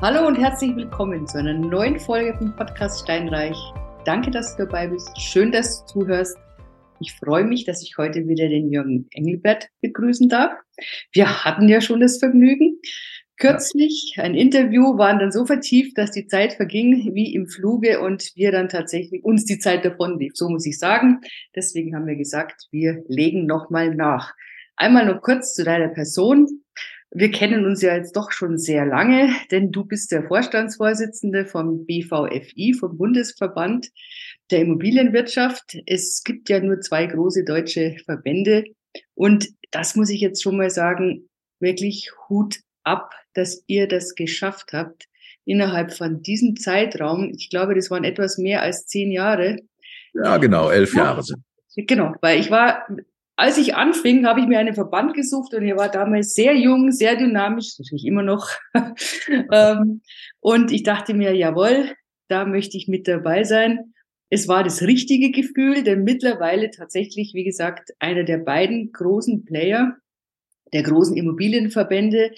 Hallo und herzlich willkommen zu einer neuen Folge vom Podcast Steinreich. Danke, dass du dabei bist. Schön, dass du zuhörst. Ich freue mich, dass ich heute wieder den Jürgen Engelbert begrüßen darf. Wir hatten ja schon das Vergnügen. Kürzlich ein Interview waren dann so vertieft, dass die Zeit verging wie im Fluge und wir dann tatsächlich uns die Zeit davon lief. So muss ich sagen. Deswegen haben wir gesagt, wir legen nochmal nach. Einmal nur kurz zu deiner Person. Wir kennen uns ja jetzt doch schon sehr lange, denn du bist der Vorstandsvorsitzende vom BVFI, vom Bundesverband der Immobilienwirtschaft. Es gibt ja nur zwei große deutsche Verbände und das muss ich jetzt schon mal sagen, wirklich Hut ab, dass ihr das geschafft habt innerhalb von diesem Zeitraum. Ich glaube, das waren etwas mehr als zehn Jahre. Ja, genau, elf Jahre sind. Genau, weil ich war als ich anfing, habe ich mir einen Verband gesucht und er war damals sehr jung, sehr dynamisch, natürlich immer noch. Ähm, und ich dachte mir, jawohl, da möchte ich mit dabei sein. Es war das richtige Gefühl, denn mittlerweile tatsächlich, wie gesagt, einer der beiden großen Player, der großen Immobilienverbände,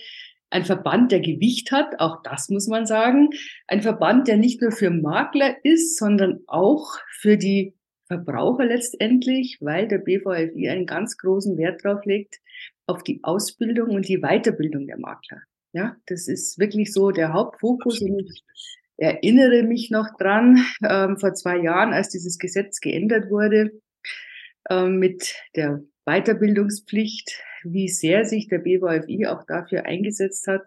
ein Verband, der Gewicht hat, auch das muss man sagen. Ein Verband, der nicht nur für Makler ist, sondern auch für die Verbraucher letztendlich, weil der BVFI einen ganz großen Wert drauf legt, auf die Ausbildung und die Weiterbildung der Makler. Ja, das ist wirklich so der Hauptfokus. Und ich erinnere mich noch dran, ähm, vor zwei Jahren, als dieses Gesetz geändert wurde, ähm, mit der Weiterbildungspflicht, wie sehr sich der BVFI auch dafür eingesetzt hat,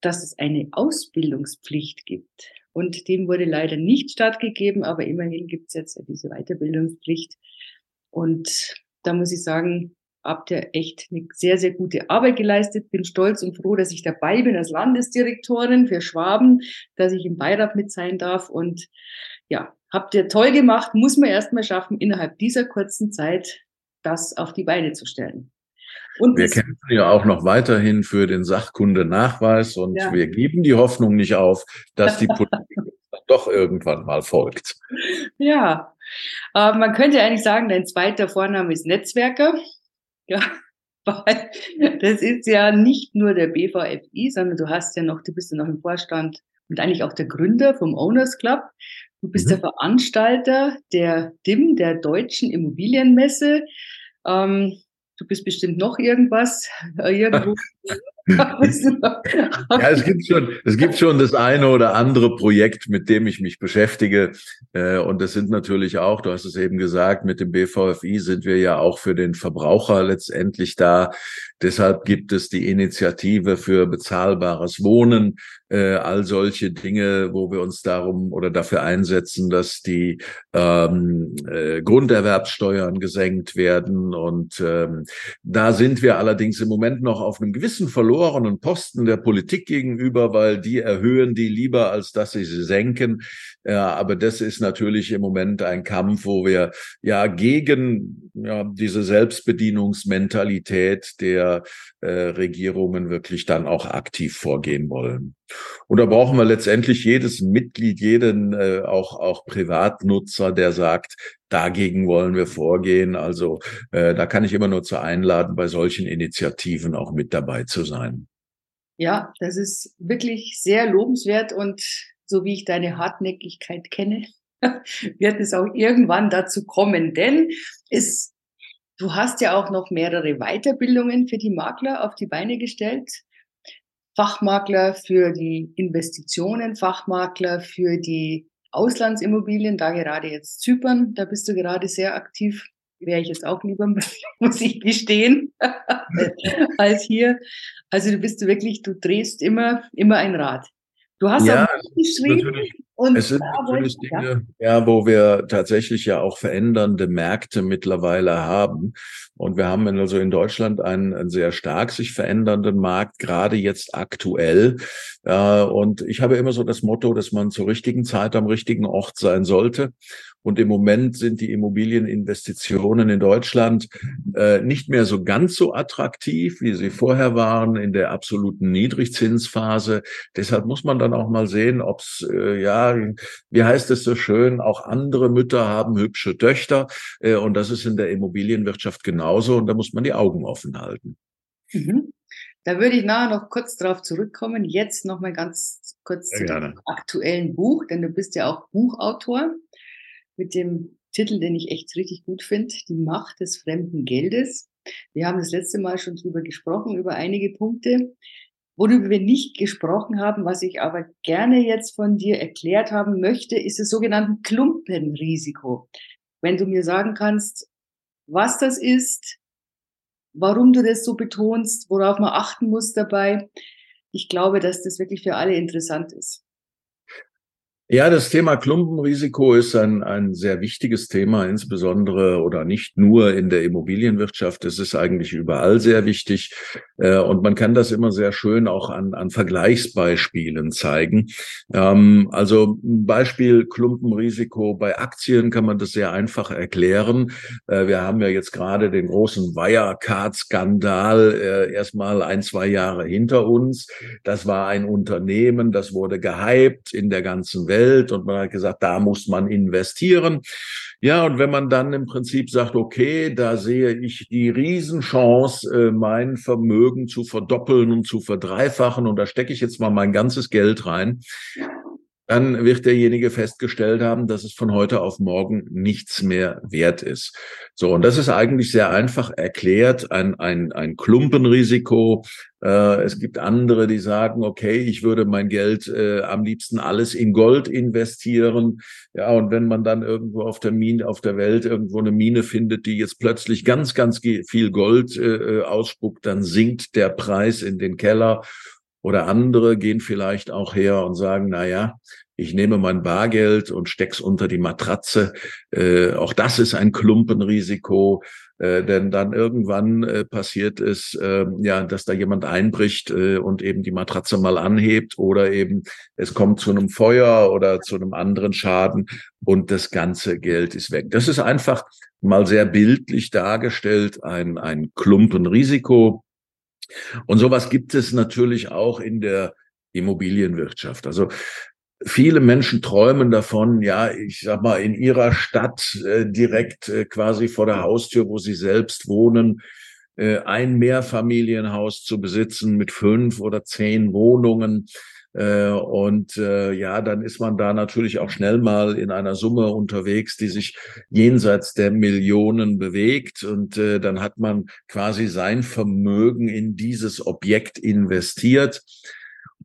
dass es eine Ausbildungspflicht gibt. Und dem wurde leider nicht stattgegeben, aber immerhin gibt es jetzt diese Weiterbildungspflicht. Und da muss ich sagen, habt ihr echt eine sehr, sehr gute Arbeit geleistet. Bin stolz und froh, dass ich dabei bin als Landesdirektorin für Schwaben, dass ich im Beirat mit sein darf. Und ja, habt ihr toll gemacht, muss man erstmal schaffen, innerhalb dieser kurzen Zeit das auf die Beine zu stellen. Und wir kämpfen ja auch noch weiterhin für den Sachkundenachweis und ja. wir geben die Hoffnung nicht auf, dass die Politik doch irgendwann mal folgt. Ja, äh, man könnte eigentlich sagen, dein zweiter Vorname ist Netzwerker. Ja, weil das ist ja nicht nur der BVFI, sondern du hast ja noch, du bist ja noch im Vorstand und eigentlich auch der Gründer vom Owners Club. Du bist mhm. der Veranstalter der DIM, der Deutschen Immobilienmesse. Ähm, du bist bestimmt noch irgendwas, äh, irgendwo. ja, es gibt schon, es gibt schon das eine oder andere Projekt, mit dem ich mich beschäftige. Äh, und das sind natürlich auch, du hast es eben gesagt, mit dem BVFI sind wir ja auch für den Verbraucher letztendlich da. Deshalb gibt es die Initiative für bezahlbares Wohnen, äh, all solche Dinge, wo wir uns darum oder dafür einsetzen, dass die ähm, äh, Grunderwerbssteuern gesenkt werden. Und ähm, da sind wir allerdings im Moment noch auf einem gewissen verlorenen Posten der Politik gegenüber, weil die erhöhen die lieber, als dass sie sie senken. Ja, aber das ist natürlich im Moment ein Kampf, wo wir ja gegen ja, diese Selbstbedienungsmentalität der äh, Regierungen wirklich dann auch aktiv vorgehen wollen. Und da brauchen wir letztendlich jedes Mitglied, jeden äh, auch auch Privatnutzer, der sagt, dagegen wollen wir vorgehen. Also äh, da kann ich immer nur zu einladen, bei solchen Initiativen auch mit dabei zu sein. Ja, das ist wirklich sehr lobenswert und so wie ich deine Hartnäckigkeit kenne, wird es auch irgendwann dazu kommen, denn es, du hast ja auch noch mehrere Weiterbildungen für die Makler auf die Beine gestellt. Fachmakler für die Investitionen, Fachmakler für die Auslandsimmobilien, da gerade jetzt Zypern, da bist du gerade sehr aktiv. Wäre ich jetzt auch lieber, muss ich gestehen, als hier. Also du bist wirklich, du drehst immer, immer ein Rad. Du hast ja auch geschrieben. Und es sind natürlich Dinge, ja. ja, wo wir tatsächlich ja auch verändernde Märkte mittlerweile haben. Und wir haben also in Deutschland einen, einen sehr stark sich verändernden Markt, gerade jetzt aktuell. Äh, und ich habe immer so das Motto, dass man zur richtigen Zeit am richtigen Ort sein sollte. Und im Moment sind die Immobilieninvestitionen in Deutschland äh, nicht mehr so ganz so attraktiv, wie sie vorher waren in der absoluten Niedrigzinsphase. Deshalb muss man dann auch mal sehen, ob es, äh, ja, wie heißt es so schön, auch andere Mütter haben hübsche Töchter. Äh, und das ist in der Immobilienwirtschaft genauso. Und da muss man die Augen offen halten. Mhm. Da würde ich nachher noch kurz darauf zurückkommen. Jetzt noch mal ganz kurz Sehr zu gerne. dem aktuellen Buch, denn du bist ja auch Buchautor mit dem Titel, den ich echt richtig gut finde, Die Macht des fremden Geldes. Wir haben das letzte Mal schon drüber gesprochen, über einige Punkte. Worüber wir nicht gesprochen haben, was ich aber gerne jetzt von dir erklärt haben möchte, ist das sogenannte Klumpenrisiko. Wenn du mir sagen kannst, was das ist, warum du das so betonst, worauf man achten muss dabei. Ich glaube, dass das wirklich für alle interessant ist. Ja, das Thema Klumpenrisiko ist ein, ein sehr wichtiges Thema, insbesondere oder nicht nur in der Immobilienwirtschaft. Es ist eigentlich überall sehr wichtig. Äh, und man kann das immer sehr schön auch an, an Vergleichsbeispielen zeigen. Ähm, also Beispiel Klumpenrisiko bei Aktien kann man das sehr einfach erklären. Äh, wir haben ja jetzt gerade den großen Wirecard-Skandal äh, erstmal ein, zwei Jahre hinter uns. Das war ein Unternehmen, das wurde gehypt in der ganzen Welt. Geld und man hat gesagt, da muss man investieren. Ja, und wenn man dann im Prinzip sagt, okay, da sehe ich die Riesenchance, äh, mein Vermögen zu verdoppeln und zu verdreifachen und da stecke ich jetzt mal mein ganzes Geld rein, dann wird derjenige festgestellt haben, dass es von heute auf morgen nichts mehr wert ist. So, und das ist eigentlich sehr einfach erklärt, ein, ein, ein Klumpenrisiko. Äh, es gibt andere, die sagen, okay, ich würde mein Geld äh, am liebsten alles in Gold investieren. Ja, und wenn man dann irgendwo auf der Mine, auf der Welt irgendwo eine Mine findet, die jetzt plötzlich ganz, ganz viel Gold äh, äh ausspuckt, dann sinkt der Preis in den Keller. Oder andere gehen vielleicht auch her und sagen, na ja, ich nehme mein Bargeld und steck's unter die Matratze. Äh, auch das ist ein Klumpenrisiko, äh, denn dann irgendwann äh, passiert es, äh, ja, dass da jemand einbricht äh, und eben die Matratze mal anhebt oder eben es kommt zu einem Feuer oder zu einem anderen Schaden und das ganze Geld ist weg. Das ist einfach mal sehr bildlich dargestellt, ein, ein Klumpenrisiko. Und sowas gibt es natürlich auch in der Immobilienwirtschaft. Also viele Menschen träumen davon, ja, ich sag mal, in ihrer Stadt äh, direkt äh, quasi vor der Haustür, wo sie selbst wohnen, äh, ein Mehrfamilienhaus zu besitzen mit fünf oder zehn Wohnungen. Äh, und äh, ja, dann ist man da natürlich auch schnell mal in einer Summe unterwegs, die sich jenseits der Millionen bewegt. Und äh, dann hat man quasi sein Vermögen in dieses Objekt investiert.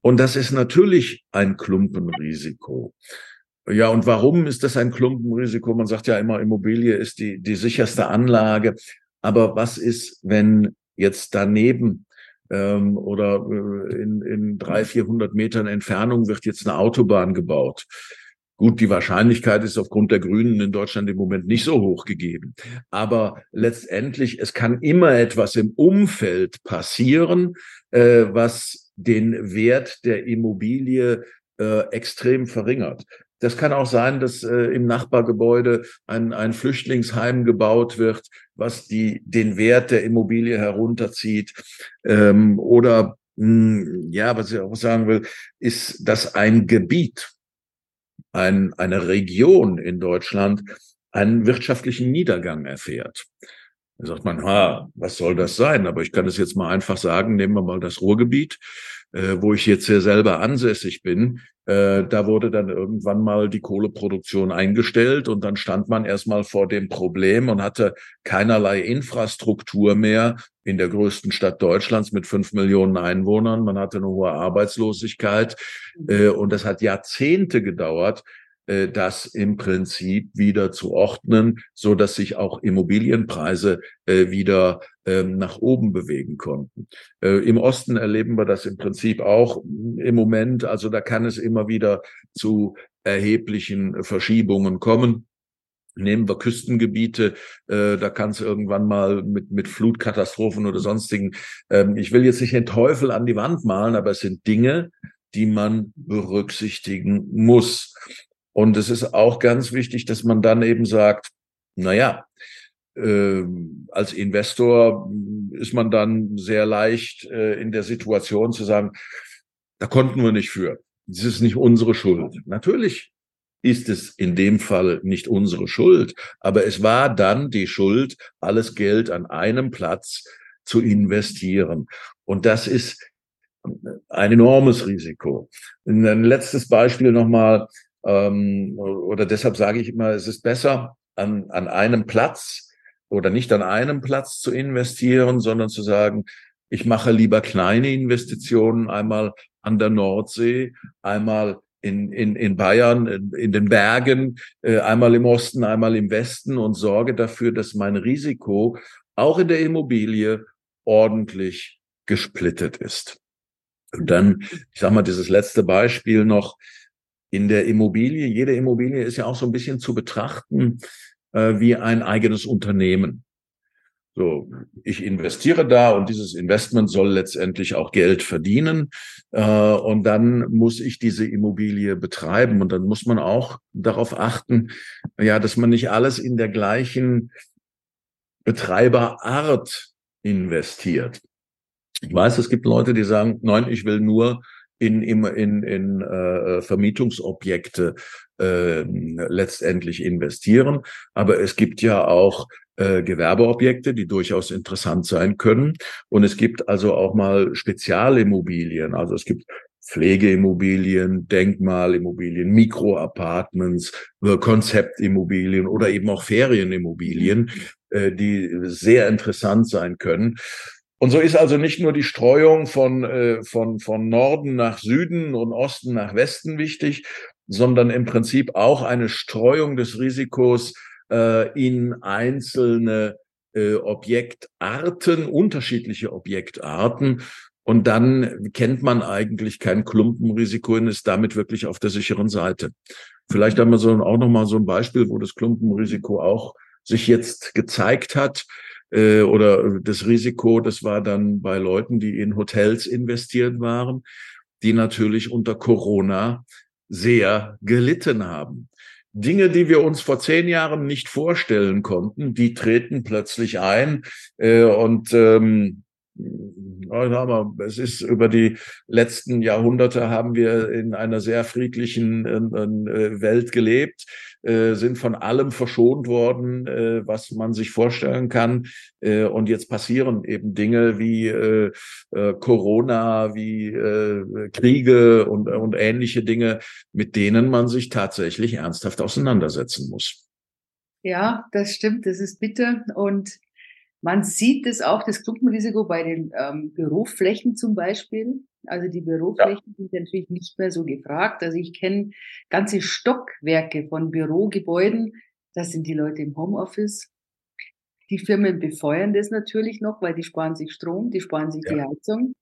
Und das ist natürlich ein Klumpenrisiko. Ja, und warum ist das ein Klumpenrisiko? Man sagt ja immer, Immobilie ist die, die sicherste Anlage. Aber was ist, wenn jetzt daneben ähm, oder äh, in, in drei, vierhundert Metern Entfernung wird jetzt eine Autobahn gebaut? Gut, die Wahrscheinlichkeit ist aufgrund der Grünen in Deutschland im Moment nicht so hoch gegeben. Aber letztendlich, es kann immer etwas im Umfeld passieren, äh, was den Wert der Immobilie äh, extrem verringert. Das kann auch sein, dass äh, im Nachbargebäude ein, ein Flüchtlingsheim gebaut wird, was die, den Wert der Immobilie herunterzieht. Ähm, oder mh, hm, ja, was ich auch sagen will, ist, dass ein Gebiet, ein, eine Region in Deutschland einen wirtschaftlichen Niedergang erfährt. Da sagt man, ha, was soll das sein? Aber ich kann es jetzt mal einfach sagen, nehmen wir mal das Ruhrgebiet, äh, wo ich jetzt hier selber ansässig bin. Äh, da wurde dann irgendwann mal die Kohleproduktion eingestellt und dann stand man erstmal vor dem Problem und hatte keinerlei Infrastruktur mehr in der größten Stadt Deutschlands mit fünf Millionen Einwohnern. Man hatte eine hohe Arbeitslosigkeit äh, und es hat Jahrzehnte gedauert, äh, das im Prinzip wieder zu ordnen, so dass sich auch Immobilienpreise äh, wieder ähm, nach oben bewegen konnten. Äh, Im Osten erleben wir das im Prinzip auch im Moment. Also da kann es immer wieder zu erheblichen Verschiebungen kommen. Nehmen wir Küstengebiete, äh, da kann es irgendwann mal mit, mit Flutkatastrophen oder sonstigen. Ähm, ich will jetzt nicht den Teufel an die Wand malen, aber es sind Dinge, die man berücksichtigen muss. Und es ist auch ganz wichtig, dass man dann eben sagt, na ja, äh, als Investor ist man dann sehr leicht äh, in der Situation zu sagen, da konnten wir nicht für. Das ist nicht unsere Schuld. Natürlich ist es in dem Fall nicht unsere Schuld, aber es war dann die Schuld, alles Geld an einem Platz zu investieren. Und das ist ein enormes Risiko. Ein letztes Beispiel nochmal, ähm, oder deshalb sage ich immer, es ist besser, an, an einem Platz oder nicht an einem Platz zu investieren, sondern zu sagen, ich mache lieber kleine Investitionen, einmal an der Nordsee, einmal in, in, in Bayern, in, in den Bergen, äh, einmal im Osten, einmal im Westen und sorge dafür, dass mein Risiko auch in der Immobilie ordentlich gesplittet ist. Und dann, ich sag mal, dieses letzte Beispiel noch in der Immobilie. Jede Immobilie ist ja auch so ein bisschen zu betrachten äh, wie ein eigenes Unternehmen. So, ich investiere da und dieses Investment soll letztendlich auch Geld verdienen. Äh, und dann muss ich diese Immobilie betreiben. Und dann muss man auch darauf achten, ja, dass man nicht alles in der gleichen Betreiberart investiert. Ich weiß, es gibt Leute, die sagen, nein, ich will nur in, in, in, in äh, Vermietungsobjekte äh, letztendlich investieren. Aber es gibt ja auch äh, Gewerbeobjekte, die durchaus interessant sein können. Und es gibt also auch mal Spezialimmobilien. Also es gibt Pflegeimmobilien, Denkmalimmobilien, Mikroapartments, äh, Konzeptimmobilien oder eben auch Ferienimmobilien, äh, die sehr interessant sein können. Und so ist also nicht nur die Streuung von, äh, von, von Norden nach Süden und Osten nach Westen wichtig, sondern im Prinzip auch eine Streuung des Risikos äh, in einzelne äh, Objektarten, unterschiedliche Objektarten. Und dann kennt man eigentlich kein Klumpenrisiko und ist damit wirklich auf der sicheren Seite. Vielleicht haben wir so auch noch mal so ein Beispiel, wo das Klumpenrisiko auch sich jetzt gezeigt hat äh, oder das Risiko, das war dann bei Leuten, die in Hotels investiert waren, die natürlich unter Corona sehr gelitten haben. Dinge, die wir uns vor zehn Jahren nicht vorstellen konnten, die treten plötzlich ein. Äh, und ähm, aber es ist über die letzten Jahrhunderte haben wir in einer sehr friedlichen äh, Welt gelebt. Äh, sind von allem verschont worden, äh, was man sich vorstellen kann. Äh, und jetzt passieren eben Dinge wie Corona, wie Kriege und, und ähnliche Dinge, mit denen man sich tatsächlich ernsthaft auseinandersetzen muss. Ja, das stimmt, das ist bitter. Und man sieht es auch, das Klumpenrisiko bei den ähm, Büroflächen zum Beispiel. Also die Büroflächen ja. sind natürlich nicht mehr so gefragt. Also ich kenne ganze Stockwerke von Bürogebäuden. Das sind die Leute im Homeoffice. Die Firmen befeuern das natürlich noch, weil die sparen sich Strom, die sparen sich ja. die Heizung.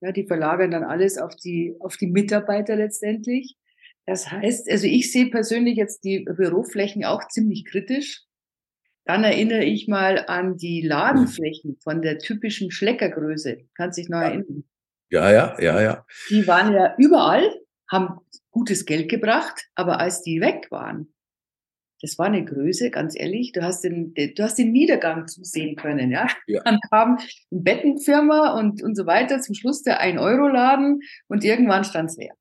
Ja, die verlagern dann alles auf die, auf die Mitarbeiter letztendlich. Das heißt, also ich sehe persönlich jetzt die Büroflächen auch ziemlich kritisch. Dann erinnere ich mal an die Ladenflächen von der typischen Schleckergröße. Kannst dich noch ja. erinnern? Ja, ja, ja, ja. Die waren ja überall, haben gutes Geld gebracht, aber als die weg waren, das war eine Größe, ganz ehrlich, du hast den, du hast den Niedergang zusehen können, ja. ja. Dann kam eine Bettenfirma und, und so weiter, zum Schluss der 1-Euro-Laden und irgendwann stand's leer.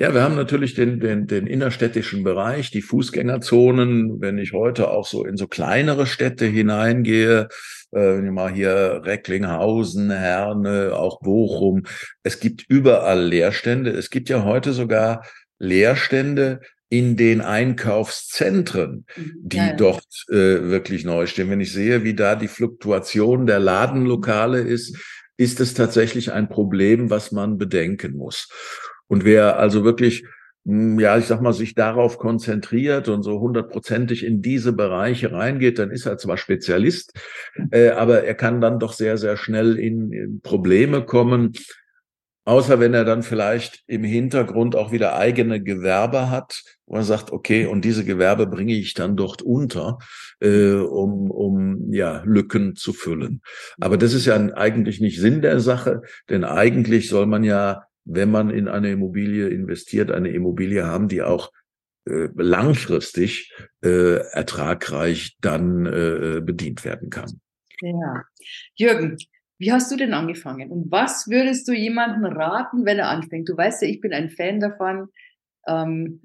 Ja, wir haben natürlich den, den, den innerstädtischen Bereich, die Fußgängerzonen. Wenn ich heute auch so in so kleinere Städte hineingehe, äh, mal hier Recklinghausen, Herne, auch Bochum. Es gibt überall Leerstände. Es gibt ja heute sogar Leerstände in den Einkaufszentren, mhm. die ja, ja. dort äh, wirklich neu stehen. Wenn ich sehe, wie da die Fluktuation der Ladenlokale ist, ist es tatsächlich ein Problem, was man bedenken muss. Und wer also wirklich, hm, ja, ich sag mal, sich darauf konzentriert und so hundertprozentig in diese Bereiche reingeht, dann ist er zwar Spezialist, äh, aber er kann dann doch sehr, sehr schnell in, in Probleme kommen. Außer wenn er dann vielleicht im Hintergrund auch wieder eigene Gewerbe hat, wo er sagt, okay, und diese Gewerbe bringe ich dann dort unter, äh, um, um ja Lücken zu füllen. Aber das ist ja eigentlich nicht Sinn der Sache, denn eigentlich soll man ja wenn man in eine Immobilie investiert, eine Immobilie haben, die auch äh, langfristig äh, ertragreich dann äh, bedient werden kann. Ja. Jürgen, wie hast du denn angefangen? Und was würdest du jemandem raten, wenn er anfängt? Du weißt ja, ich bin ein Fan davon, ähm,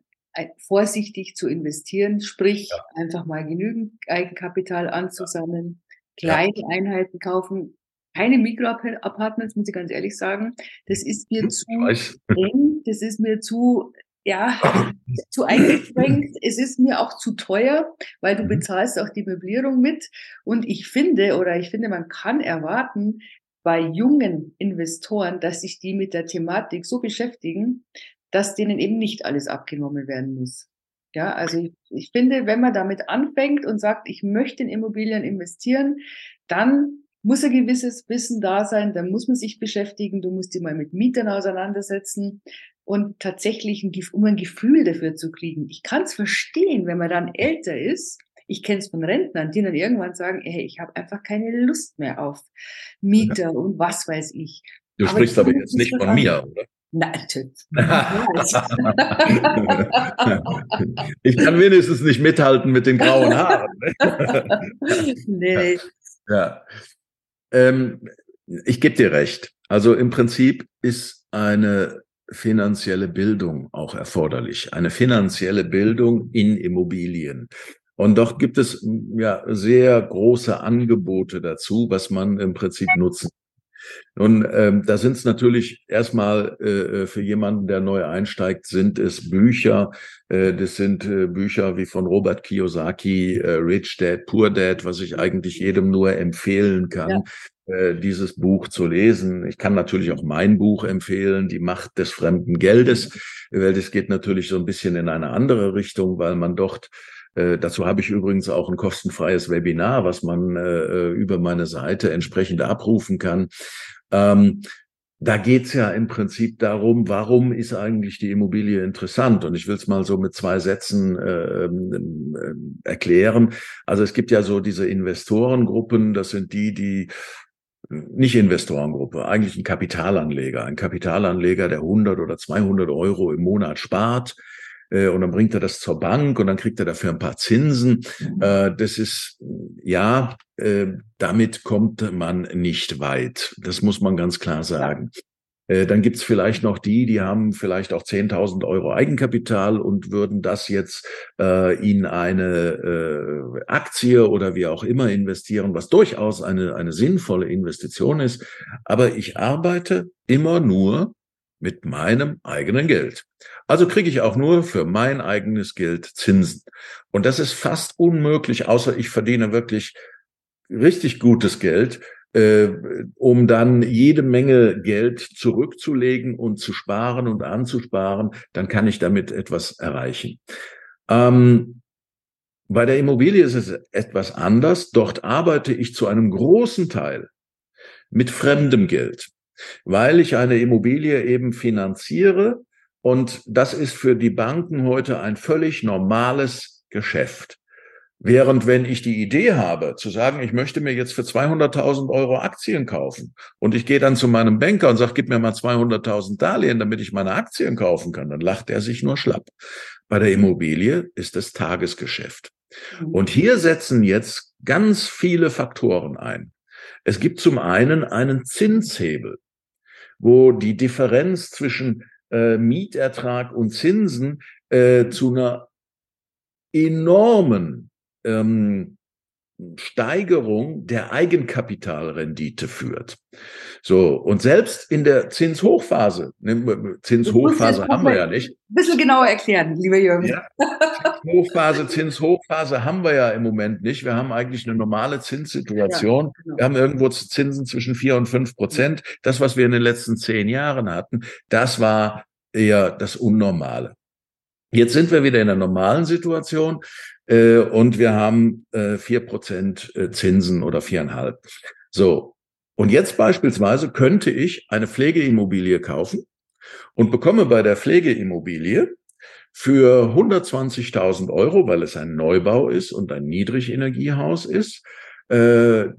vorsichtig zu investieren, sprich ja. einfach mal genügend Eigenkapital anzusammeln, kleine ja. Einheiten kaufen. Keine Mikroapartments, muss ich ganz ehrlich sagen. Das ist mir zu eng, das ist mir zu, ja, zu eingeschränkt. Es ist mir auch zu teuer, weil du mhm. bezahlst auch die Möblierung mit. Und ich finde, oder ich finde, man kann erwarten, bei jungen Investoren, dass sich die mit der Thematik so beschäftigen, dass denen eben nicht alles abgenommen werden muss. Ja, also ich, ich finde, wenn man damit anfängt und sagt, ich möchte in Immobilien investieren, dann muss ein gewisses Wissen da sein, dann muss man sich beschäftigen, du musst dich mal mit Mietern auseinandersetzen und tatsächlich, ein, um ein Gefühl dafür zu kriegen. Ich kann es verstehen, wenn man dann älter ist. Ich kenne es von Rentnern, die dann irgendwann sagen, hey, ich habe einfach keine Lust mehr auf Mieter ja. und was weiß ich. Du aber sprichst aber jetzt nicht von mir, oder? Natürlich. ich kann wenigstens nicht mithalten mit den grauen Haaren. nee. Ja. Ähm, ich gebe dir recht. Also im Prinzip ist eine finanzielle Bildung auch erforderlich. Eine finanzielle Bildung in Immobilien. Und doch gibt es ja sehr große Angebote dazu, was man im Prinzip nutzen nun, ähm, da sind es natürlich erstmal äh, äh, für jemanden, der neu einsteigt, sind es Bücher. Äh, das sind äh, Bücher wie von Robert Kiyosaki, äh, Rich Dad, Poor Dad, was ich eigentlich jedem nur empfehlen kann. Ja äh, dieses Buch zu lesen. Ich kann natürlich auch mein Buch empfehlen, Die Macht des fremden Geldes, weil das geht natürlich so ein bisschen in eine andere Richtung, weil man dort äh, dazu habe ich übrigens auch ein kostenfreies Webinar, was man äh, über meine Seite entsprechend abrufen kann. Ähm, da geht's ja im Prinzip darum, warum ist eigentlich die Immobilie interessant? Und ich will es mal so mit zwei Sätzen äh, äh, erklären. Also es gibt ja so diese Investorengruppen, das sind die, die nicht Investorengruppe, eigentlich ein Kapitalanleger, ein Kapitalanleger, der 100 oder 200 Euro im Monat spart, äh, und dann bringt er das zur Bank und dann kriegt er dafür ein paar Zinsen. Mhm. Äh, das ist, ja, äh, damit kommt man nicht weit. Das muss man ganz klar sagen. Äh, dann gibt's vielleicht noch die, die haben vielleicht auch 10.000 Euro Eigenkapital und würden das jetzt äh, in eine äh, Aktie oder wie auch immer investieren, was durchaus eine, eine sinnvolle Investition ist. Aber ich arbeite immer nur mit meinem eigenen Geld. Also kriege ich auch nur für mein eigenes Geld Zinsen. Und das ist fast unmöglich, außer ich verdiene wirklich richtig gutes Geld, äh, um dann jede Menge Geld zurückzulegen und zu sparen und anzusparen, dann kann ich damit etwas erreichen. Ähm, bei der Immobilie ist es etwas anders. Dort arbeite ich zu einem großen Teil mit fremdem Geld weil ich eine Immobilie eben finanziere und das ist für die Banken heute ein völlig normales Geschäft. Während wenn ich die Idee habe, zu sagen, ich möchte mir jetzt für 200.000 Euro Aktien kaufen und ich gehe dann zu meinem Banker und sage, gib mir mal 200.000 Darlehen, damit ich meine Aktien kaufen kann, dann lacht er sich nur schlapp. Bei der Immobilie ist es Tagesgeschäft. Mhm. Und hier setzen jetzt ganz viele Faktoren ein. Es gibt zum einen einen Zinshebel wo die Differenz zwischen äh, Mietertrag und Zinsen äh, zu einer enormen ähm, Steigerung der Eigenkapitalrendite führt. So, und selbst in der Zinshochphase, ne, Zinshochphase haben wir ja nicht. Ein bisschen genauer erklären, lieber Jürgen. Ja, Zinshochphase, Zinshochphase haben wir ja im Moment nicht. Wir haben eigentlich eine normale Zinssituation. Ja, genau. Wir haben irgendwo Zinsen zwischen vier und fünf Prozent. Das, was wir in den letzten zehn Jahren hatten, das war eher das Unnormale. Jetzt sind wir wieder in einer normalen Situation äh, und wir haben äh, vier äh, Prozent Zinsen oder viereinhalb. So. Und jetzt beispielsweise könnte ich eine Pflegeimmobilie kaufen und bekomme bei der Pflegeimmobilie für 120.000 Euro, weil es ein Neubau ist und ein Niedrigenergiehaus ist, äh,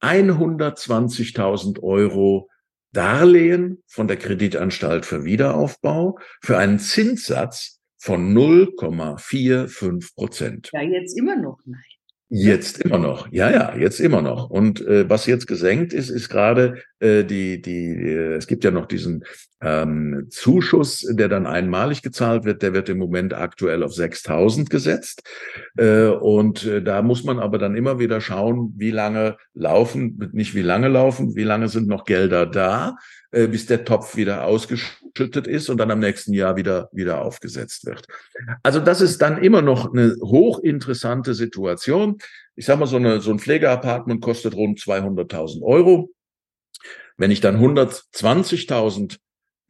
120.000 Euro Darlehen von der Kreditanstalt für Wiederaufbau für einen Zinssatz von 0,45 Prozent. Ja, jetzt immer noch, nein. Jetzt immer noch, ja, ja, jetzt immer noch. Und äh, was jetzt gesenkt ist, ist gerade äh, die, die, äh, es gibt ja noch diesen ähm, Zuschuss, der dann einmalig gezahlt wird, der wird im Moment aktuell auf 6.000 gesetzt. Äh, und äh, da muss man aber dann immer wieder schauen, wie lange laufen, nicht wie lange laufen, wie lange sind noch Gelder da, äh, bis der Topf wieder ausgeschüttet ist und dann am nächsten Jahr wieder, wieder aufgesetzt wird. Also das ist dann immer noch eine hochinteressante Situation. Ich sage mal, so, eine, so ein Pflegeapartment kostet rund 200.000 Euro. Wenn ich dann 120.000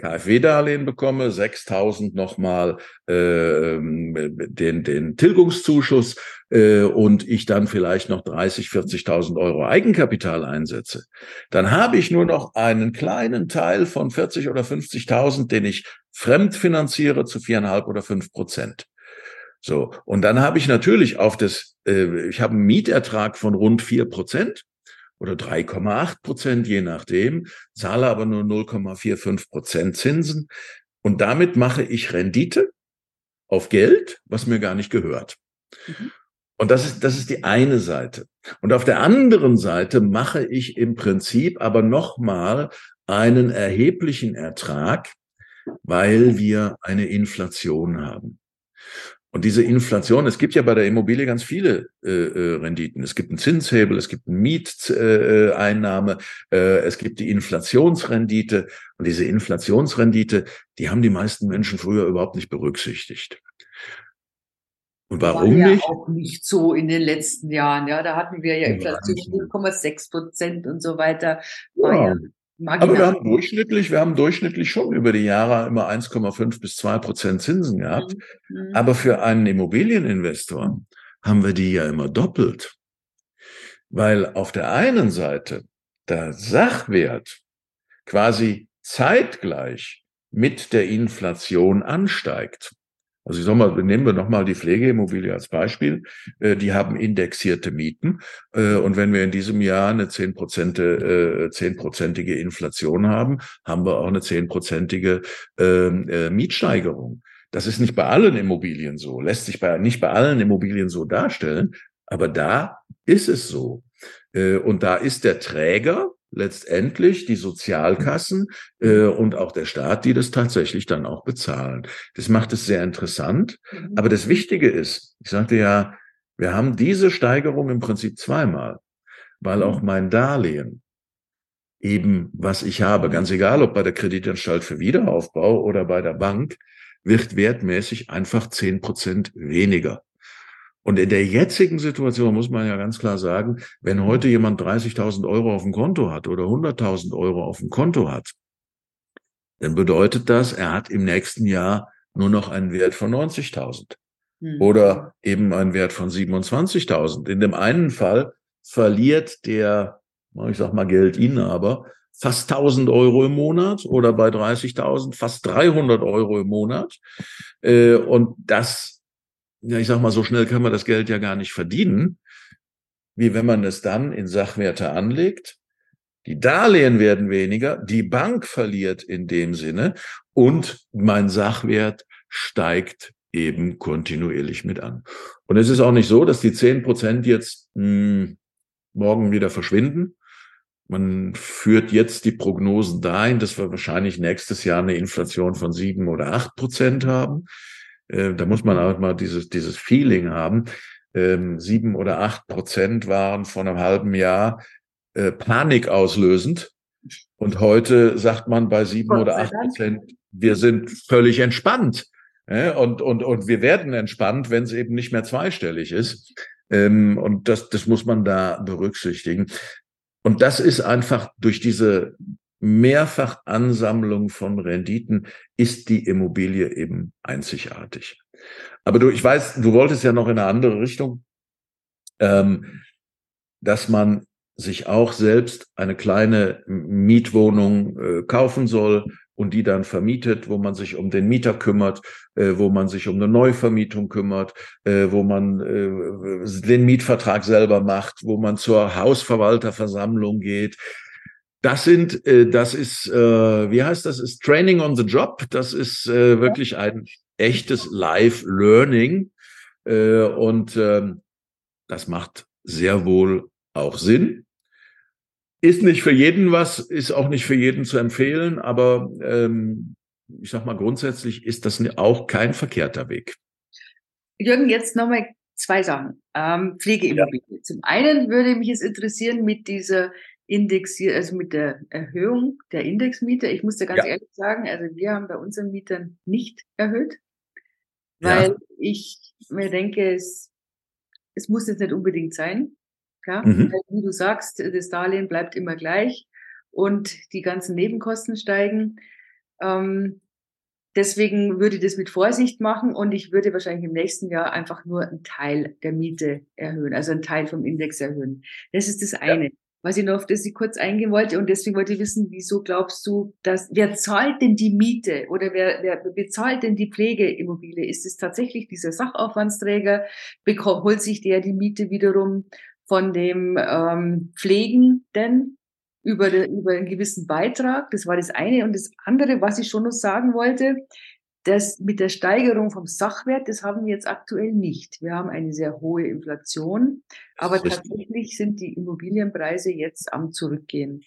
KfW-Darlehen bekomme, 6.000 nochmal äh, den, den Tilgungszuschuss äh, und ich dann vielleicht noch 30, 40.000 Euro Eigenkapital einsetze, dann habe ich nur noch einen kleinen Teil von 40 oder 50.000, den ich fremdfinanziere zu viereinhalb oder fünf Prozent. So, und dann habe ich natürlich auf das, äh, ich habe einen Mietertrag von rund vier Prozent oder 3,8 Prozent, je nachdem, zahle aber nur 0,45 Prozent Zinsen. Und damit mache ich Rendite auf Geld, was mir gar nicht gehört. Mhm. Und das ist, das ist die eine Seite. Und auf der anderen Seite mache ich im Prinzip aber nochmal einen erheblichen Ertrag, weil wir eine Inflation haben. Und diese Inflation, es gibt ja bei der Immobilie ganz viele äh, äh, Renditen. Es gibt einen Zinshebel, es gibt eine Mieteinnahme, äh, es gibt die Inflationsrendite. Und diese Inflationsrendite, die haben die meisten Menschen früher überhaupt nicht berücksichtigt. Und warum War ja nicht? auch nicht so in den letzten Jahren. Ja, da hatten wir ja Inflation 0,6 Prozent und so weiter. War ja. ja Marginal. Aber wir haben durchschnittlich, wir haben durchschnittlich schon über die Jahre immer 1,5 bis 2 Prozent Zinsen gehabt. Mhm. mhm. Aber für einen Immobilieninvestor haben wir die ja immer doppelt. Weil auf der einen Seite der Sachwert quasi zeitgleich mit der Inflation ansteigt. Also ich sag mal, nehmen wir nochmal die Pflegeimmobilie als Beispiel. Äh, die haben indexierte Mieten. Äh, und wenn wir in diesem Jahr eine zehnprozentige, äh, Inflation haben, haben wir auch eine zehnprozentige ähm, Mietsteigerung. Das ist nicht bei allen Immobilien so, lässt sich bei, nicht bei allen Immobilien so darstellen, aber da ist es so. Und da ist der Träger letztendlich die Sozialkassen äh, und auch der Staat, die das tatsächlich dann auch bezahlen. Das macht es sehr interessant. Mhm. Aber das Wichtige ist, ich sagte ja, wir haben diese Steigerung im Prinzip zweimal, weil mhm. auch mein Darlehen eben, was ich habe, ganz egal, ob bei der Kreditanstalt für Wiederaufbau oder bei der Bank, wird wertmäßig einfach zehn Prozent weniger. Und in der jetzigen Situation muss man ja ganz klar sagen, wenn heute jemand 30.000 Euro auf dem Konto hat oder 100.000 Euro auf dem Konto hat, dann bedeutet das, er hat im nächsten Jahr nur noch einen Wert von 90.000 mhm. oder eben einen Wert von 27.000. In dem einen Fall verliert der, ich sag mal Geldinhaber, fast 1000 Euro im Monat oder bei 30.000 fast 300 Euro im Monat. Äh, und das ja, ich sag mal, so schnell kann man das Geld ja gar nicht verdienen, wie wenn man es dann in Sachwerte anlegt. Die Darlehen werden weniger, die Bank verliert in dem Sinne und mein Sachwert steigt eben kontinuierlich mit an. Und es ist auch nicht so, dass die zehn Prozent jetzt mh, hm, morgen wieder verschwinden. Man führt jetzt die Prognosen dahin, dass wir wahrscheinlich nächstes Jahr eine Inflation von sieben oder acht Prozent haben. Äh, da muss man auch mal dieses, dieses Feeling haben. Ähm, sieben oder acht Prozent waren vor einem halben Jahr äh, Panik auslösend. Und heute sagt man bei sieben oder acht Prozent, wir sind völlig entspannt. Ja, und, und, und wir werden entspannt, wenn es eben nicht mehr zweistellig ist. Ähm, und das, das muss man da berücksichtigen. Und das ist einfach durch diese Mehrfachansammlung von Renditen ist die Immobilie eben einzigartig. Aber du, ich weiß, du wolltest ja noch in eine andere Richtung, ähm, dass man sich auch selbst eine kleine Mietwohnung äh, kaufen soll und die dann vermietet, wo man sich um den Mieter kümmert, äh, wo man sich um eine Neuvermietung kümmert, äh, wo man äh, den Mietvertrag selber macht, wo man zur Hausverwalterversammlung geht, das sind, äh, das ist, äh, wie heißt das? Ist Training on the Job. Das ist äh, wirklich ein echtes Live-Learning äh, und äh, das macht sehr wohl auch Sinn. Ist nicht für jeden was, ist auch nicht für jeden zu empfehlen, aber ähm, ich sag mal, grundsätzlich ist das auch kein verkehrter Weg. Jürgen, jetzt nochmal zwei Sachen. Ähm, Pflegeimmobilie. Ja. Zum einen würde mich es interessieren mit dieser Indexier, also mit der Erhöhung der Indexmiete. Ich muss dir ganz ja. ehrlich sagen, also wir haben bei unseren Mietern nicht erhöht, weil ja. ich mir denke, es, es muss jetzt nicht unbedingt sein. Ja? Mhm. Wie du sagst, das Darlehen bleibt immer gleich und die ganzen Nebenkosten steigen. Ähm, deswegen würde ich das mit Vorsicht machen und ich würde wahrscheinlich im nächsten Jahr einfach nur einen Teil der Miete erhöhen, also einen Teil vom Index erhöhen. Das ist das eine. Ja. Was ich noch auf das ich kurz eingehen wollte und deswegen wollte ich wissen, wieso glaubst du, dass wer zahlt denn die Miete oder wer, wer bezahlt denn die Pflegeimmobilie? Ist es tatsächlich dieser Sachaufwandsträger? Bekommt, holt sich der die Miete wiederum von dem ähm, Pflegenden über, de, über einen gewissen Beitrag. Das war das eine. Und das andere, was ich schon noch sagen wollte, das mit der Steigerung vom Sachwert, das haben wir jetzt aktuell nicht. Wir haben eine sehr hohe Inflation, aber tatsächlich sind die Immobilienpreise jetzt am Zurückgehen.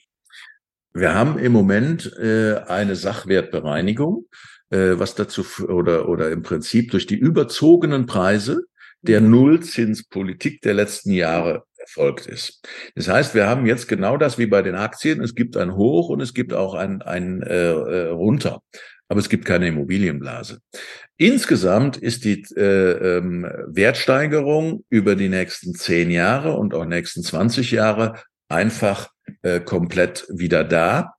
Wir haben im Moment äh, eine Sachwertbereinigung, äh, was dazu oder oder im Prinzip durch die überzogenen Preise der mhm. Nullzinspolitik der letzten Jahre erfolgt ist. Das heißt, wir haben jetzt genau das wie bei den Aktien. Es gibt ein Hoch und es gibt auch ein, ein äh, äh runter. Aber es gibt keine Immobilienblase. Insgesamt ist die äh, ähm, Wertsteigerung über die nächsten zehn Jahre und auch nächsten 20 Jahre einfach äh, komplett wieder da.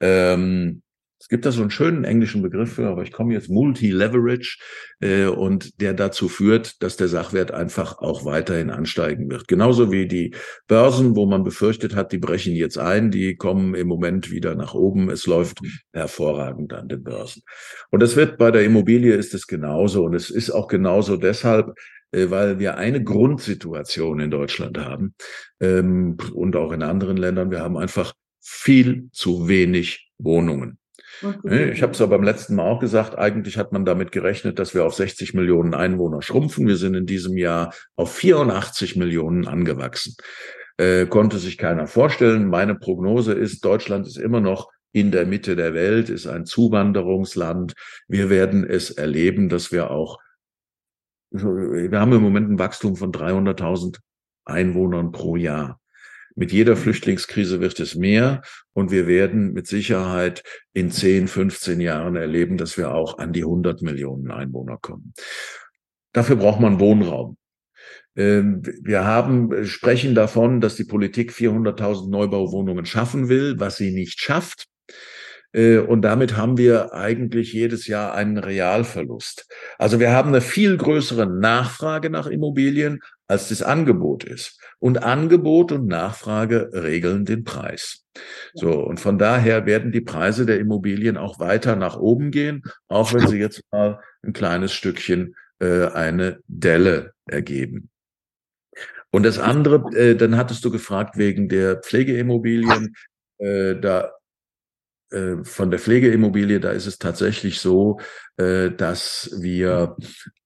Ähm, gibt da so einen schönen englischen Begriff für, aber ich komme jetzt Multi-Leverage äh, und der dazu führt, dass der Sachwert einfach auch weiterhin ansteigen wird. Genauso wie die Börsen, wo man befürchtet hat, die brechen jetzt ein, die kommen im Moment wieder nach oben. Es läuft hervorragend an den Börsen. Und das wird bei der Immobilie ist es genauso und es ist auch genauso deshalb, äh, weil wir eine Grundsituation in Deutschland haben ähm, und auch in anderen Ländern. Wir haben einfach viel zu wenig Wohnungen. Ich habe es ja beim letzten Mal auch gesagt, eigentlich hat man damit gerechnet, dass wir auf 60 Millionen Einwohner schrumpfen. Wir sind in diesem Jahr auf 84 Millionen angewachsen. Äh, konnte sich keiner vorstellen. Meine Prognose ist, Deutschland ist immer noch in der Mitte der Welt, ist ein Zuwanderungsland. Wir werden es erleben, dass wir auch, wir haben im Moment ein Wachstum von 300.000 Einwohnern pro Jahr. Mit jeder Flüchtlingskrise wird es mehr und wir werden mit Sicherheit in 10, 15 Jahren erleben, dass wir auch an die 100 Millionen Einwohner kommen. Dafür braucht man Wohnraum. Ähm, wir haben, sprechen davon, dass die Politik 400.000 Neubauwohnungen schaffen will, was sie nicht schafft. Äh, und damit haben wir eigentlich jedes Jahr einen Realverlust. Also wir haben eine viel größere Nachfrage nach Immobilien, als das Angebot ist. Und Angebot und Nachfrage regeln den Preis. So, und von daher werden die Preise der Immobilien auch weiter nach oben gehen, auch wenn sie jetzt mal ein kleines Stückchen äh, eine Delle ergeben. Und das andere, äh, dann hattest du gefragt wegen der Pflegeimmobilien. Äh, da äh, von der Pflegeimmobilie, da ist es tatsächlich so, äh, dass wir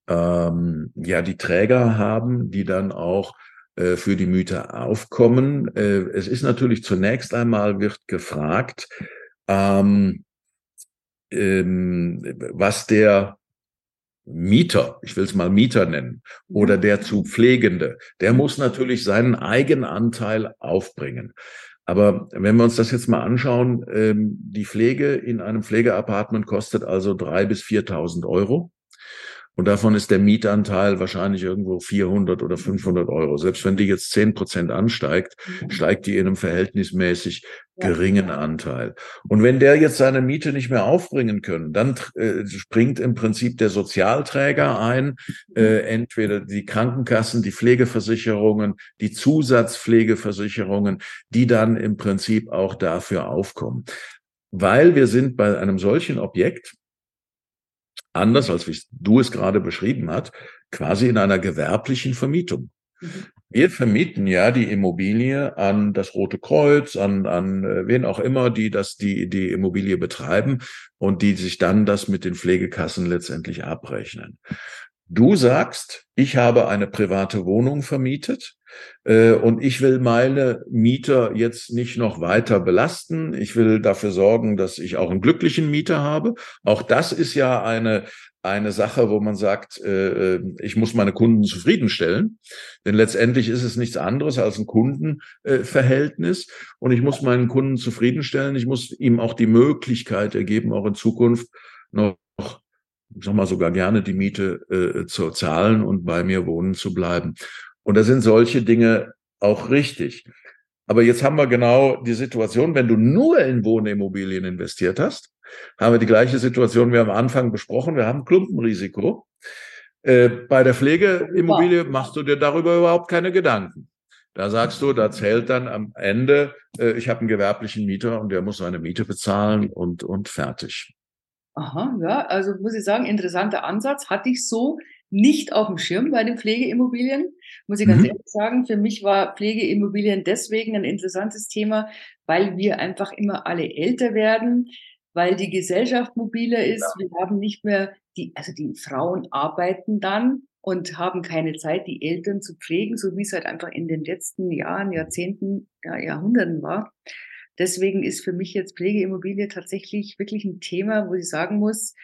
ähm, ja die Träger haben, die dann auch für die Miete aufkommen. es ist natürlich zunächst einmal wird gefragt, ähm, ähm, was der Mieter, ich will es mal Mieter nennen, oder der zu Pflegende, der muss natürlich seinen Eigenanteil aufbringen. Aber wenn wir uns das jetzt mal anschauen, ähm, die Pflege in einem Pflegeapartment kostet also drei bis 4.000 Euro. Und davon ist der Mietanteil wahrscheinlich irgendwo 400 oder 500 Euro. Selbst wenn die jetzt 10 Prozent ansteigt, mhm. steigt die in einem verhältnismäßig geringen Anteil. Und wenn der jetzt seine Miete nicht mehr aufbringen können, dann äh, springt im Prinzip der Sozialträger ein, äh, mhm. entweder die Krankenkassen, die Pflegeversicherungen, die Zusatzpflegeversicherungen, die dann im Prinzip auch dafür aufkommen. Weil wir sind bei einem solchen Objekt, anders als wie du es gerade beschrieben hast, quasi in einer gewerblichen Vermietung. Mhm. Wir vermieten ja die Immobilie an das Rote Kreuz, an, an äh, wen auch immer, die das, die, die Immobilie betreiben und die sich dann das mit den Pflegekassen letztendlich abrechnen. Du sagst, ich habe eine private Wohnung vermietet äh, und ich will meine Mieter jetzt nicht noch weiter belasten. Ich will dafür sorgen, dass ich auch einen glücklichen Mieter habe. Auch das ist ja eine eine Sache, wo man sagt, äh, äh, ich muss meine Kunden zufriedenstellen. Denn letztendlich ist es nichts anderes als ein Kundenverhältnis. und ich muss meinen Kunden zufriedenstellen. Ich muss ihm auch die Möglichkeit ergeben, auch in Zukunft noch ich sag mal sogar gerne die Miete äh, zu zahlen und bei mir wohnen zu bleiben. Und da sind solche Dinge auch richtig. Aber jetzt haben wir genau die Situation, wenn du nur in Wohnimmobilien investiert hast, haben wir die gleiche Situation wie am Anfang besprochen. Wir haben Klumpenrisiko. Äh, bei der Pflegeimmobilie machst du dir darüber überhaupt keine Gedanken. Da sagst du, da zählt dann am Ende, äh, ich habe einen gewerblichen Mieter und der muss seine Miete bezahlen und, und fertig. Aha, ja, also muss ich sagen, interessanter Ansatz. Hatte ich so nicht auf dem Schirm bei den Pflegeimmobilien. Muss ich ganz mhm. ehrlich sagen, für mich war Pflegeimmobilien deswegen ein interessantes Thema, weil wir einfach immer alle älter werden, weil die Gesellschaft mobiler ist. Ja. Wir haben nicht mehr die, also die Frauen arbeiten dann und haben keine Zeit, die Eltern zu pflegen, so wie es halt einfach in den letzten Jahren, Jahrzehnten, ja, Jahrhunderten war. Deswegen ist für mich jetzt Pflegeimmobilie tatsächlich wirklich ein Thema, wo ich sagen muss,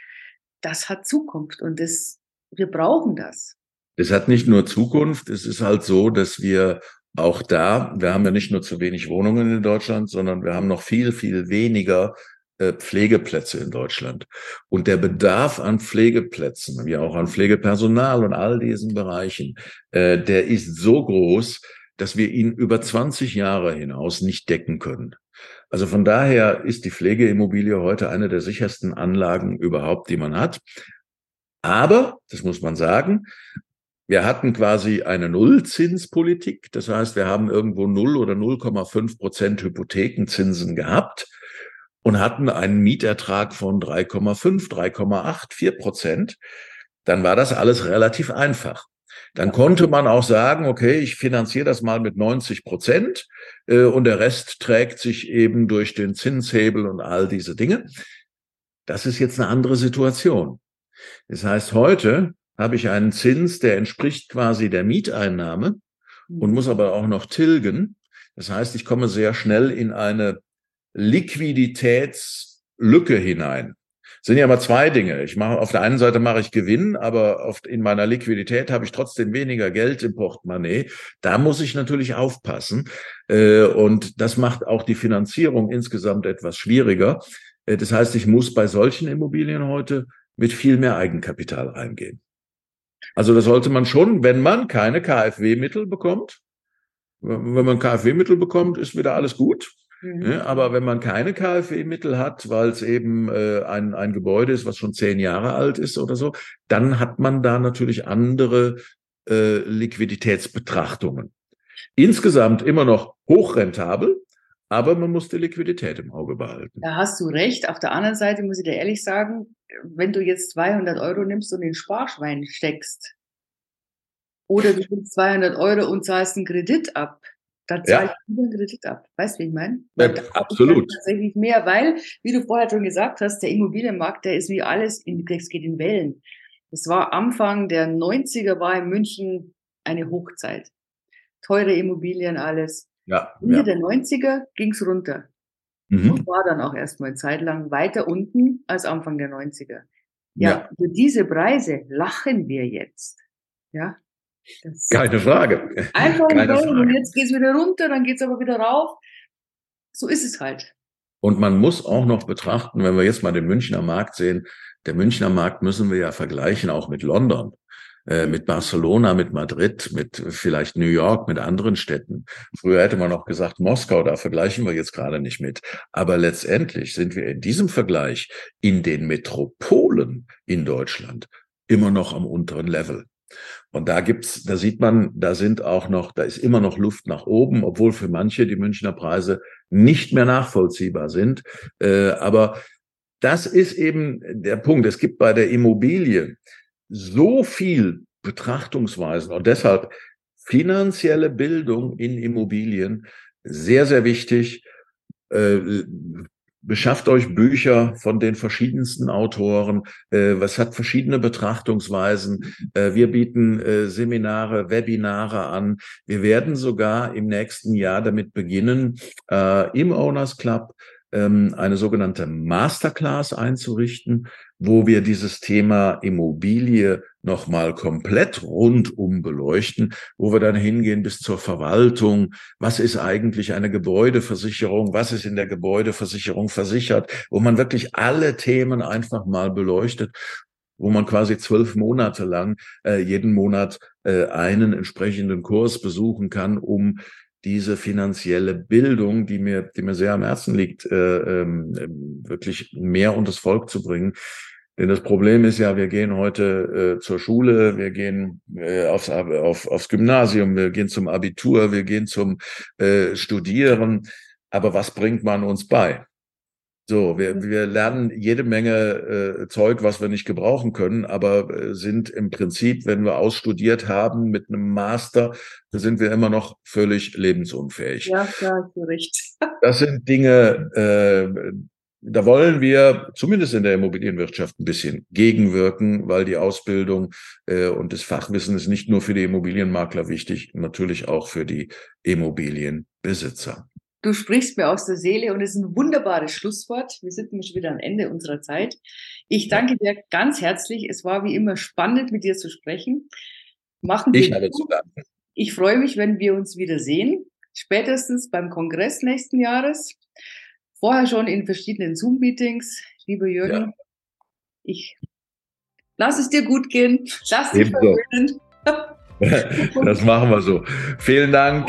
das hat Zukunft und das, wir brauchen das. Es hat nicht nur Zukunft, es ist halt so, dass wir auch da, wir haben ja nicht nur zu wenig Wohnungen in Deutschland, sondern wir haben noch viel, viel weniger äh, Pflegeplätze in Deutschland. Und der Bedarf an Pflegeplätzen, wie auch an Pflegepersonal und all diesen Bereichen, äh, der ist so groß, dass wir ihn über 20 Jahre hinaus nicht decken können. Also von daher ist die Pflegeimmobilie heute eine der sichersten Anlagen überhaupt, die man hat. Aber, das muss man sagen, wir hatten quasi eine Nullzinspolitik. Das heißt, wir haben irgendwo 0 oder 0,5 Prozent Hypothekenzinsen gehabt und hatten einen Mietertrag von 3,5, 3,8, 4 Prozent. Dann war das alles relativ einfach. Dann konnte man auch sagen, okay, ich finanziere das mal mit 90 Prozent äh, und der Rest trägt sich eben durch den Zinshebel und all diese Dinge. Das ist jetzt eine andere Situation. Das heißt, heute habe ich einen Zins, der entspricht quasi der Mieteinnahme und muss aber auch noch tilgen. Das heißt, ich komme sehr schnell in eine Liquiditätslücke hinein sind ja immer zwei Dinge. Ich mache auf der einen Seite mache ich Gewinn, aber oft in meiner Liquidität habe ich trotzdem weniger Geld im Portemonnaie. Da muss ich natürlich aufpassen. Äh, und das macht auch die Finanzierung insgesamt etwas schwieriger. Äh, das heißt, ich muss bei solchen Immobilien heute mit viel mehr Eigenkapital reingehen. Also da sollte man schon, wenn man keine KfW-Mittel bekommt, wenn man KfW-Mittel bekommt, ist wieder alles gut. Mhm. Ja, aber wenn man keine KfW-Mittel hat, weil es eben äh, ein, ein Gebäude ist, was schon zehn Jahre alt ist oder so, dann hat man da natürlich andere äh, Liquiditätsbetrachtungen. Insgesamt immer noch hochrentabel, aber man muss die Liquidität im Auge behalten. Da hast du recht. Auf der anderen Seite muss ich dir ehrlich sagen, wenn du jetzt 200 Euro nimmst und in Sparschwein steckst, oder du nimmst 200 Euro und zahlst einen Kredit ab, da zahle ja. ich einen Kredit ab. Weißt du, wie ich meine? Ja, absolut. Tatsächlich mehr, weil, wie du vorher schon gesagt hast, der Immobilienmarkt, der ist wie alles, in, es geht in Wellen. Es war Anfang der 90er, war in München eine Hochzeit. Teure Immobilien, alles. Ja, Ende ja. der 90er ging's runter. Mhm. Und war dann auch erstmal zeitlang weiter unten als Anfang der 90er. Ja, ja. für diese Preise lachen wir jetzt. Ja, das Keine Frage. Einfach Keine Frage. und jetzt geht es wieder runter, dann geht es aber wieder rauf. So ist es halt. Und man muss auch noch betrachten, wenn wir jetzt mal den Münchner Markt sehen, der Münchner Markt müssen wir ja vergleichen auch mit London, äh, mit Barcelona, mit Madrid, mit vielleicht New York, mit anderen Städten. Früher hätte man auch gesagt Moskau, da vergleichen wir jetzt gerade nicht mit. Aber letztendlich sind wir in diesem Vergleich in den Metropolen in Deutschland immer noch am unteren Level. Und da gibt's, da sieht man, da sind auch noch, da ist immer noch Luft nach oben, obwohl für manche die Münchner Preise nicht mehr nachvollziehbar sind. Äh, aber das ist eben der Punkt. Es gibt bei der Immobilie so viel Betrachtungsweisen und deshalb finanzielle Bildung in Immobilien sehr, sehr wichtig. Äh, beschafft euch Bücher von den verschiedensten Autoren. Äh, was hat verschiedene Betrachtungsweisen. Äh, wir bieten äh, Seminare, Webinare an. Wir werden sogar im nächsten Jahr damit beginnen, äh, im Owners Club ähm, eine sogenannte Masterclass einzurichten, wo wir dieses Thema Immobilie nochmal komplett rundum beleuchten, wo wir dann hingehen bis zur Verwaltung. Was ist eigentlich eine Gebäudeversicherung? Was ist in der Gebäudeversicherung versichert? Wo man wirklich alle Themen einfach mal beleuchtet wo man quasi zwölf Monate lang äh, jeden Monat äh, einen entsprechenden Kurs besuchen kann, um diese finanzielle Bildung, die mir, die mir sehr am Herzen liegt, äh, ähm, wirklich mehr unter das Volk zu bringen. Denn das Problem ist ja, wir gehen heute äh, zur Schule, wir gehen äh, aufs, auf, aufs Gymnasium, wir gehen zum Abitur, wir gehen zum äh, Studieren. Aber was bringt man uns bei? So, wir, wir lernen jede Menge äh, Zeug, was wir nicht gebrauchen können, aber äh, sind im Prinzip, wenn wir ausstudiert haben mit einem Master, sind wir immer noch völlig lebensunfähig. Ja, klar, hast du recht. das sind Dinge, äh, da wollen wir zumindest in der Immobilienwirtschaft ein bisschen gegenwirken, weil die Ausbildung äh, und das Fachwissen ist nicht nur für die Immobilienmakler wichtig, natürlich auch für die Immobilienbesitzer. Du sprichst mir aus der Seele und es ist ein wunderbares Schlusswort. Wir sind nämlich wieder am Ende unserer Zeit. Ich danke dir ganz herzlich. Es war wie immer spannend, mit dir zu sprechen. Machen wir ich habe zu danken. Ich freue mich, wenn wir uns wieder sehen. Spätestens beim Kongress nächsten Jahres. Vorher schon in verschiedenen Zoom-Meetings. Lieber Jürgen, ja. ich lass es dir gut gehen. Lass dich verwöhnen. das machen wir so. Vielen Dank.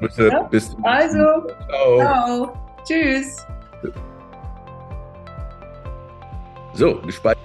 Bitte, ja? bis Also, ciao. ciao. Tschüss. So, gespannt.